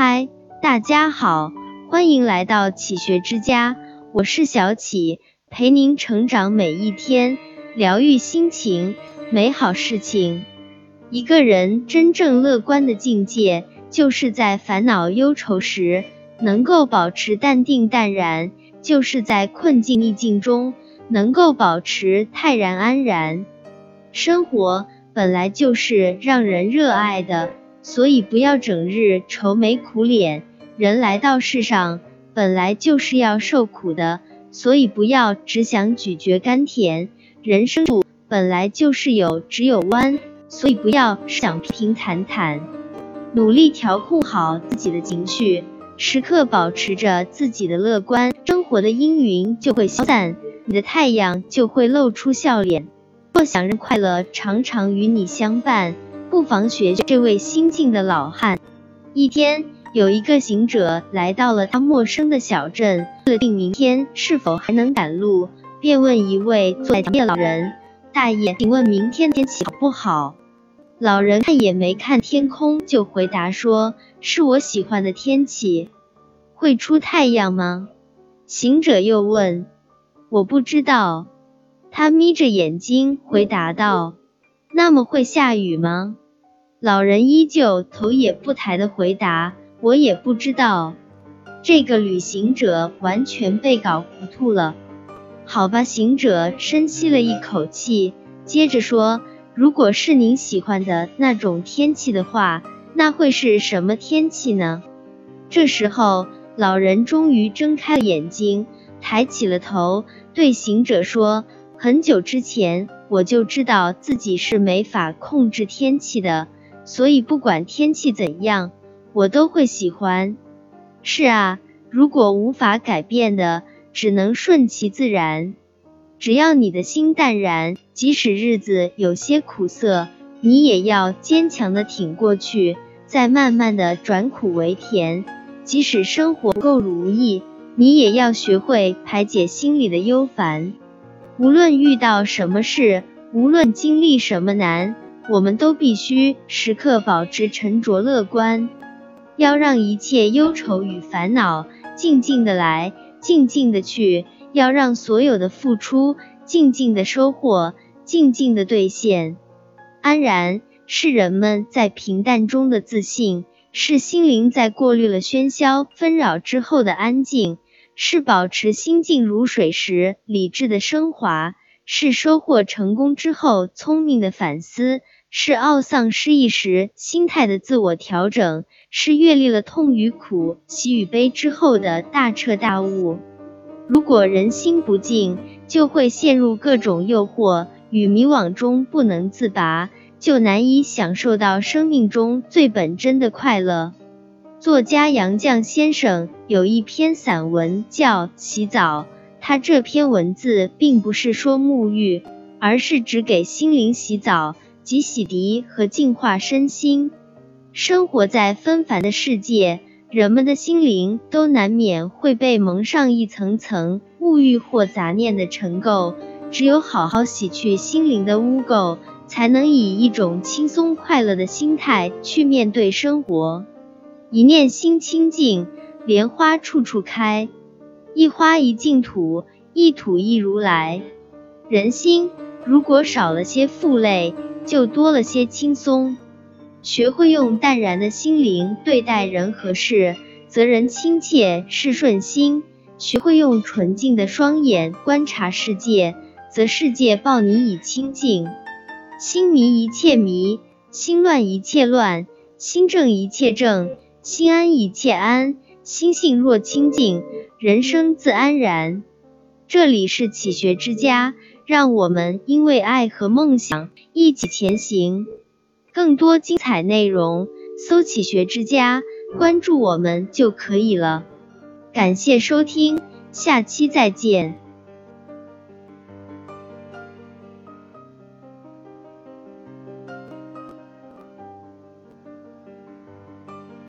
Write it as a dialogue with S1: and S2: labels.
S1: 嗨，大家好，欢迎来到启学之家，我是小启，陪您成长每一天，疗愈心情，美好事情。一个人真正乐观的境界，就是在烦恼忧愁时能够保持淡定淡然，就是在困境逆境中能够保持泰然安然。生活本来就是让人热爱的。所以不要整日愁眉苦脸，人来到世上本来就是要受苦的，所以不要只想咀嚼甘甜。人生路本来就是有直有弯，所以不要想平平坦坦。努力调控好自己的情绪，时刻保持着自己的乐观，生活的阴云就会消散，你的太阳就会露出笑脸。若想让快乐常常与你相伴。不妨学这位新晋的老汉。一天，有一个行者来到了他陌生的小镇，确定明天是否还能赶路，便问一位坐在前的老人：“大爷，请问明天天气好不好？”老人看也没看天空，就回答说：“是我喜欢的天气。”会出太阳吗？行者又问：“我不知道。”他眯着眼睛回答道。那么会下雨吗？老人依旧头也不抬的回答：“我也不知道。”这个旅行者完全被搞糊涂了。好吧，行者深吸了一口气，接着说：“如果是您喜欢的那种天气的话，那会是什么天气呢？”这时候，老人终于睁开了眼睛，抬起了头，对行者说。很久之前我就知道自己是没法控制天气的，所以不管天气怎样，我都会喜欢。是啊，如果无法改变的，只能顺其自然。只要你的心淡然，即使日子有些苦涩，你也要坚强的挺过去，再慢慢的转苦为甜。即使生活不够如意，你也要学会排解心里的忧烦。无论遇到什么事，无论经历什么难，我们都必须时刻保持沉着乐观，要让一切忧愁与烦恼静静的来，静静的去，要让所有的付出静静的收获，静静的兑现。安然是人们在平淡中的自信，是心灵在过滤了喧嚣纷扰之后的安静。是保持心静如水时理智的升华，是收获成功之后聪明的反思，是懊丧失意时心态的自我调整，是阅历了痛与苦、喜与悲之后的大彻大悟。如果人心不静，就会陷入各种诱惑与迷惘中不能自拔，就难以享受到生命中最本真的快乐。作家杨绛先生有一篇散文叫《洗澡》，他这篇文字并不是说沐浴，而是指给心灵洗澡，即洗涤和净化身心。生活在纷繁的世界，人们的心灵都难免会被蒙上一层层物欲或杂念的尘垢，只有好好洗去心灵的污垢，才能以一种轻松快乐的心态去面对生活。一念心清净，莲花处处开；一花一净土，一土一如来。人心如果少了些负累，就多了些轻松。学会用淡然的心灵对待人和事，则人亲切事顺心；学会用纯净的双眼观察世界，则世界报你以清净。心迷一切迷，心乱一切乱，心正一切正。心安一切安，心性若清净，人生自安然。这里是启学之家，让我们因为爱和梦想一起前行。更多精彩内容，搜“启学之家”，关注我们就可以了。感谢收听，下期再见。